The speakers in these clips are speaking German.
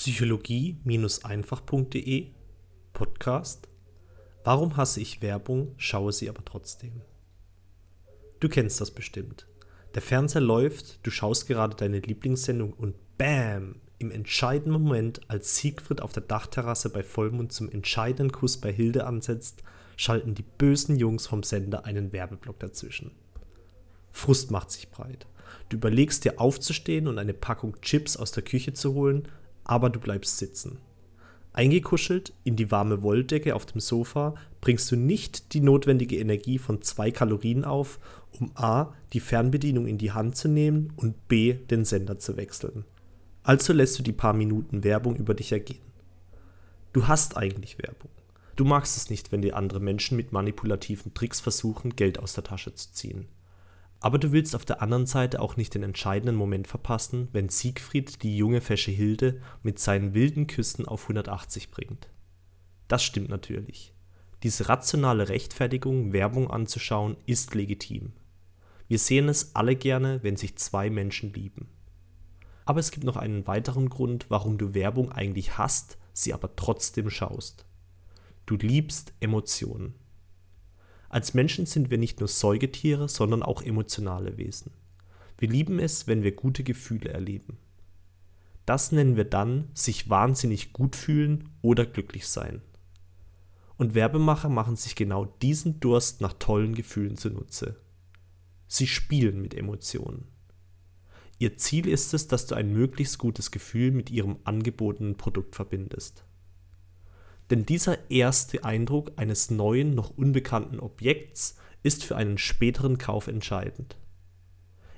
Psychologie-einfach.de Podcast Warum hasse ich Werbung, schaue sie aber trotzdem. Du kennst das bestimmt. Der Fernseher läuft, du schaust gerade deine Lieblingssendung und BAM! Im entscheidenden Moment, als Siegfried auf der Dachterrasse bei Vollmond zum entscheidenden Kuss bei Hilde ansetzt, schalten die bösen Jungs vom Sender einen Werbeblock dazwischen. Frust macht sich breit. Du überlegst dir aufzustehen und eine Packung Chips aus der Küche zu holen, aber du bleibst sitzen. Eingekuschelt in die warme Wolldecke auf dem Sofa bringst du nicht die notwendige Energie von zwei Kalorien auf, um a. die Fernbedienung in die Hand zu nehmen und b. den Sender zu wechseln. Also lässt du die paar Minuten Werbung über dich ergehen. Du hast eigentlich Werbung. Du magst es nicht, wenn dir andere Menschen mit manipulativen Tricks versuchen, Geld aus der Tasche zu ziehen. Aber du willst auf der anderen Seite auch nicht den entscheidenden Moment verpassen, wenn Siegfried die junge fesche Hilde mit seinen wilden Küssen auf 180 bringt. Das stimmt natürlich. Diese rationale Rechtfertigung, Werbung anzuschauen, ist legitim. Wir sehen es alle gerne, wenn sich zwei Menschen lieben. Aber es gibt noch einen weiteren Grund, warum du Werbung eigentlich hast, sie aber trotzdem schaust. Du liebst Emotionen. Als Menschen sind wir nicht nur Säugetiere, sondern auch emotionale Wesen. Wir lieben es, wenn wir gute Gefühle erleben. Das nennen wir dann sich wahnsinnig gut fühlen oder glücklich sein. Und Werbemacher machen sich genau diesen Durst nach tollen Gefühlen zunutze. Sie spielen mit Emotionen. Ihr Ziel ist es, dass du ein möglichst gutes Gefühl mit ihrem angebotenen Produkt verbindest. Denn dieser erste Eindruck eines neuen, noch unbekannten Objekts ist für einen späteren Kauf entscheidend.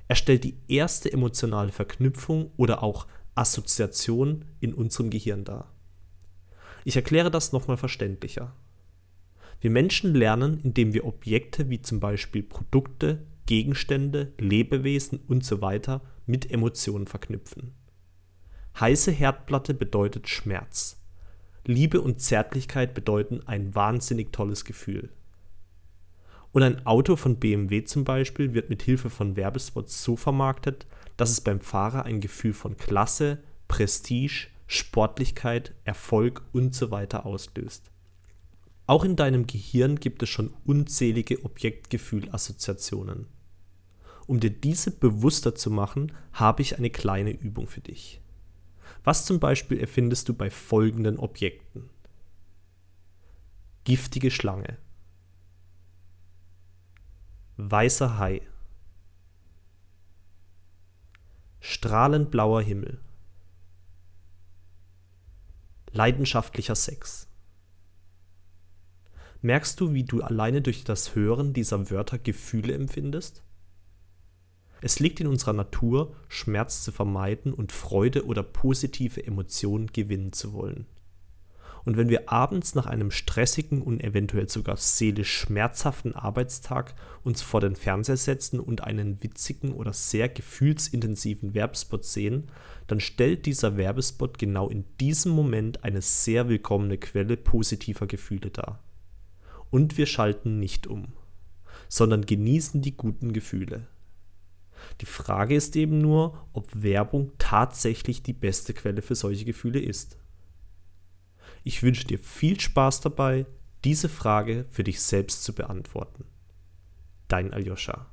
Er stellt die erste emotionale Verknüpfung oder auch Assoziation in unserem Gehirn dar. Ich erkläre das nochmal verständlicher. Wir Menschen lernen, indem wir Objekte wie zum Beispiel Produkte, Gegenstände, Lebewesen usw. So mit Emotionen verknüpfen. Heiße Herdplatte bedeutet Schmerz. Liebe und Zärtlichkeit bedeuten ein wahnsinnig tolles Gefühl. Und ein Auto von BMW zum Beispiel wird mit Hilfe von Werbespots so vermarktet, dass es beim Fahrer ein Gefühl von Klasse, Prestige, Sportlichkeit, Erfolg usw. So auslöst. Auch in deinem Gehirn gibt es schon unzählige Objektgefühlassoziationen. Um dir diese bewusster zu machen, habe ich eine kleine Übung für dich. Was zum Beispiel erfindest du bei folgenden Objekten? Giftige Schlange, weißer Hai, strahlend blauer Himmel, leidenschaftlicher Sex. Merkst du, wie du alleine durch das Hören dieser Wörter Gefühle empfindest? Es liegt in unserer Natur, Schmerz zu vermeiden und Freude oder positive Emotionen gewinnen zu wollen. Und wenn wir abends nach einem stressigen und eventuell sogar seelisch schmerzhaften Arbeitstag uns vor den Fernseher setzen und einen witzigen oder sehr gefühlsintensiven Werbespot sehen, dann stellt dieser Werbespot genau in diesem Moment eine sehr willkommene Quelle positiver Gefühle dar. Und wir schalten nicht um, sondern genießen die guten Gefühle. Die Frage ist eben nur, ob Werbung tatsächlich die beste Quelle für solche Gefühle ist. Ich wünsche dir viel Spaß dabei, diese Frage für dich selbst zu beantworten. Dein Aljoscha.